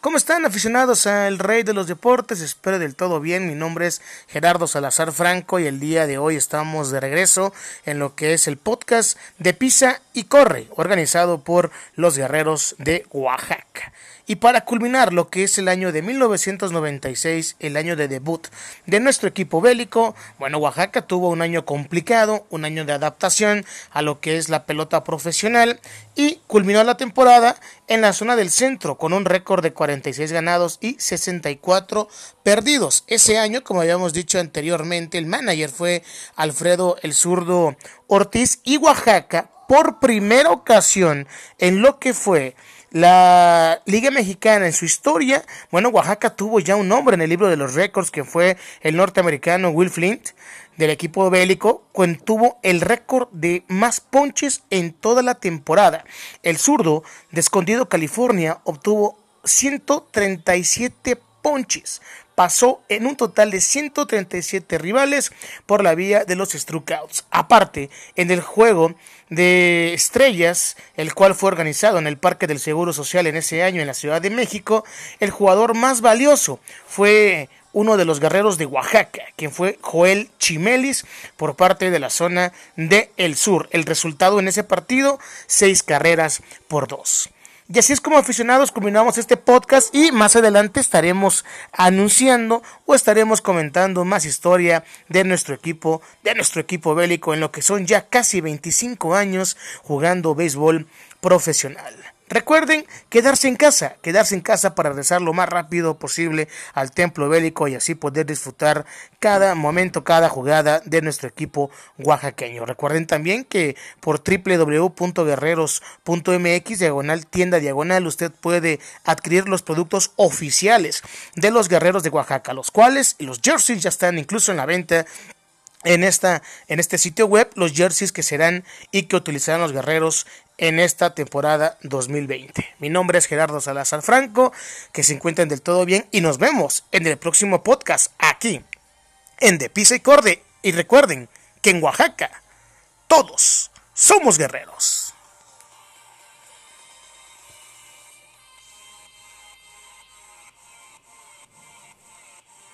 ¿Cómo están aficionados al Rey de los Deportes? Espero del todo bien. Mi nombre es Gerardo Salazar Franco y el día de hoy estamos de regreso en lo que es el podcast de Pisa y Corre, organizado por los guerreros de Oaxaca. Y para culminar lo que es el año de 1996, el año de debut de nuestro equipo bélico, bueno, Oaxaca tuvo un año complicado, un año de adaptación a lo que es la pelota profesional y culminó la temporada en la zona del centro con un récord de 46 ganados y 64 perdidos. Ese año, como habíamos dicho anteriormente, el manager fue Alfredo el zurdo Ortiz y Oaxaca por primera ocasión en lo que fue la Liga Mexicana en su historia, bueno, Oaxaca tuvo ya un nombre en el libro de los récords que fue el norteamericano Will Flint del equipo bélico, quien tuvo el récord de más ponches en toda la temporada. El zurdo de Escondido, California, obtuvo 137 ponches. Pasó en un total de 137 rivales por la vía de los Struckouts. Aparte, en el juego de estrellas, el cual fue organizado en el Parque del Seguro Social en ese año en la Ciudad de México, el jugador más valioso fue uno de los guerreros de Oaxaca, quien fue Joel Chimelis por parte de la zona de El Sur. El resultado en ese partido, seis carreras por dos. Y así es como aficionados combinamos este podcast y más adelante estaremos anunciando o estaremos comentando más historia de nuestro equipo, de nuestro equipo bélico en lo que son ya casi 25 años jugando béisbol profesional. Recuerden quedarse en casa, quedarse en casa para regresar lo más rápido posible al templo bélico y así poder disfrutar cada momento, cada jugada de nuestro equipo oaxaqueño. Recuerden también que por www.guerreros.mx diagonal tienda diagonal usted puede adquirir los productos oficiales de los guerreros de Oaxaca, los cuales los jerseys ya están incluso en la venta en, esta, en este sitio web los jerseys que serán y que utilizarán los guerreros en esta temporada 2020. Mi nombre es Gerardo Salazar Franco, que se encuentren del todo bien y nos vemos en el próximo podcast aquí en De Pisa y Corde. Y recuerden que en Oaxaca todos somos guerreros.